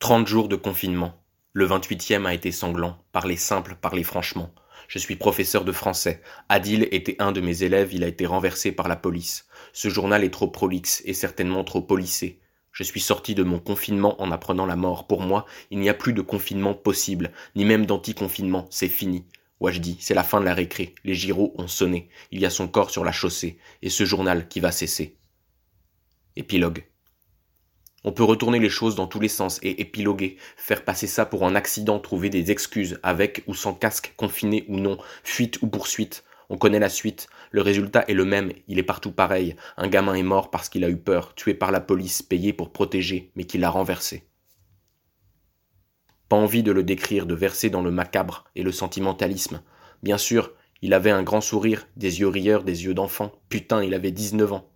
Trente jours de confinement. Le vingt-huitième a été sanglant. Parlez simple, parlez franchement. Je suis professeur de français. Adil était un de mes élèves, il a été renversé par la police. Ce journal est trop prolixe et certainement trop policé. Je suis sorti de mon confinement en apprenant la mort. Pour moi, il n'y a plus de confinement possible, ni même d'anti-confinement, c'est fini. dis, c'est la fin de la récré. Les gyros ont sonné. Il y a son corps sur la chaussée, et ce journal qui va cesser. Épilogue. On peut retourner les choses dans tous les sens et épiloguer, faire passer ça pour un accident, trouver des excuses, avec ou sans casque, confiné ou non, fuite ou poursuite. On connaît la suite. Le résultat est le même, il est partout pareil. Un gamin est mort parce qu'il a eu peur, tué par la police, payé pour protéger, mais qui l'a renversé. Pas envie de le décrire, de verser dans le macabre et le sentimentalisme. Bien sûr, il avait un grand sourire, des yeux rieurs, des yeux d'enfant. Putain, il avait 19 ans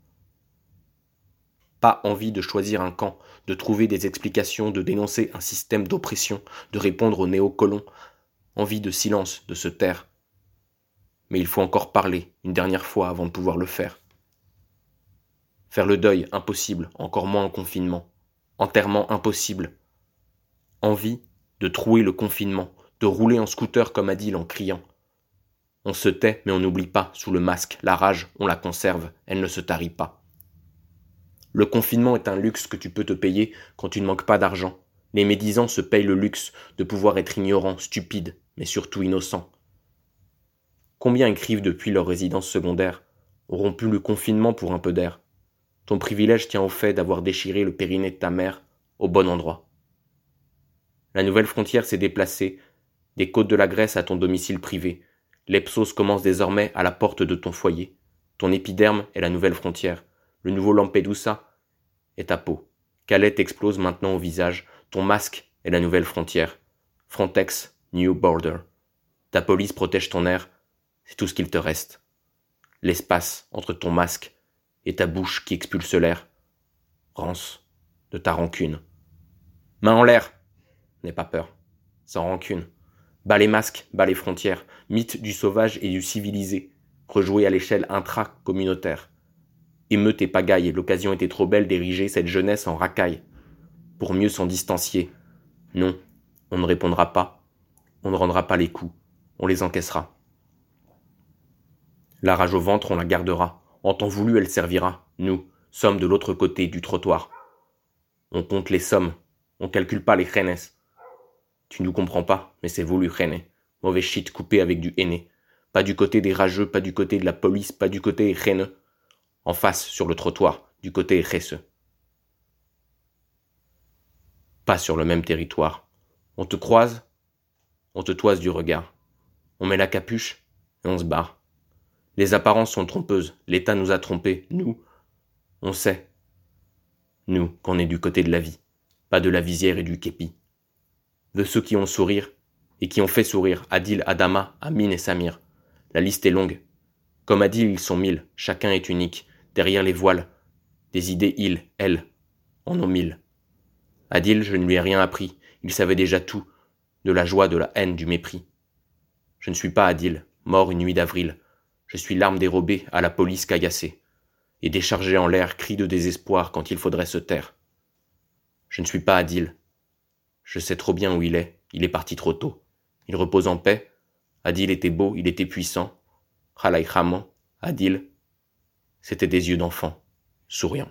pas envie de choisir un camp, de trouver des explications, de dénoncer un système d'oppression, de répondre aux néocolons, envie de silence, de se taire. Mais il faut encore parler, une dernière fois avant de pouvoir le faire. Faire le deuil, impossible, encore moins en confinement. Enterrement impossible. Envie de trouer le confinement, de rouler en scooter comme Adil en criant. On se tait, mais on n'oublie pas, sous le masque, la rage, on la conserve, elle ne se tarit pas. Le confinement est un luxe que tu peux te payer quand tu ne manques pas d'argent. Les médisants se payent le luxe de pouvoir être ignorants, stupides, mais surtout innocents. Combien écrivent depuis leur résidence secondaire auront pu le confinement pour un peu d'air? Ton privilège tient au fait d'avoir déchiré le périnée de ta mère au bon endroit. La nouvelle frontière s'est déplacée, des côtes de la Grèce à ton domicile privé. L'Epsos commence désormais à la porte de ton foyer. Ton épiderme est la nouvelle frontière. Le nouveau Lampedusa est ta peau. Calais explose maintenant au visage. Ton masque est la nouvelle frontière. Frontex, New Border. Ta police protège ton air. C'est tout ce qu'il te reste. L'espace entre ton masque et ta bouche qui expulse l'air. Rance de ta rancune. Main en l'air. N'aie pas peur. Sans rancune. Bas les masques, bas les frontières. Mythe du sauvage et du civilisé. Rejoué à l'échelle intra-communautaire. Émeute et pagaille, l'occasion était trop belle d'ériger cette jeunesse en racaille. Pour mieux s'en distancier. Non, on ne répondra pas. On ne rendra pas les coups. On les encaissera. La rage au ventre, on la gardera. En temps voulu, elle servira. Nous sommes de l'autre côté du trottoir. On compte les sommes. On calcule pas les reines. Tu nous comprends pas, mais c'est voulu, reine. Mauvais shit coupé avec du henné. Pas du côté des rageux, pas du côté de la police, pas du côté reines en face sur le trottoir, du côté Resse. Pas sur le même territoire. On te croise, on te toise du regard. On met la capuche et on se barre. Les apparences sont trompeuses. L'État nous a trompés. Nous, on sait. Nous, qu'on est du côté de la vie, pas de la visière et du képi. De ceux qui ont sourire et qui ont fait sourire Adil, Adama, Amin et Samir. La liste est longue. Comme Adil, ils sont mille. Chacun est unique derrière les voiles. Des idées, il, elle, en ont mille. Adil, je ne lui ai rien appris, il savait déjà tout, de la joie, de la haine, du mépris. Je ne suis pas Adil, mort une nuit d'avril. Je suis l'arme dérobée à la police caillassée, et déchargée en l'air cri de désespoir quand il faudrait se taire. Je ne suis pas Adil. Je sais trop bien où il est, il est parti trop tôt. Il repose en paix. Adil était beau, il était puissant. Khalai Adil, c'était des yeux d'enfant, souriants.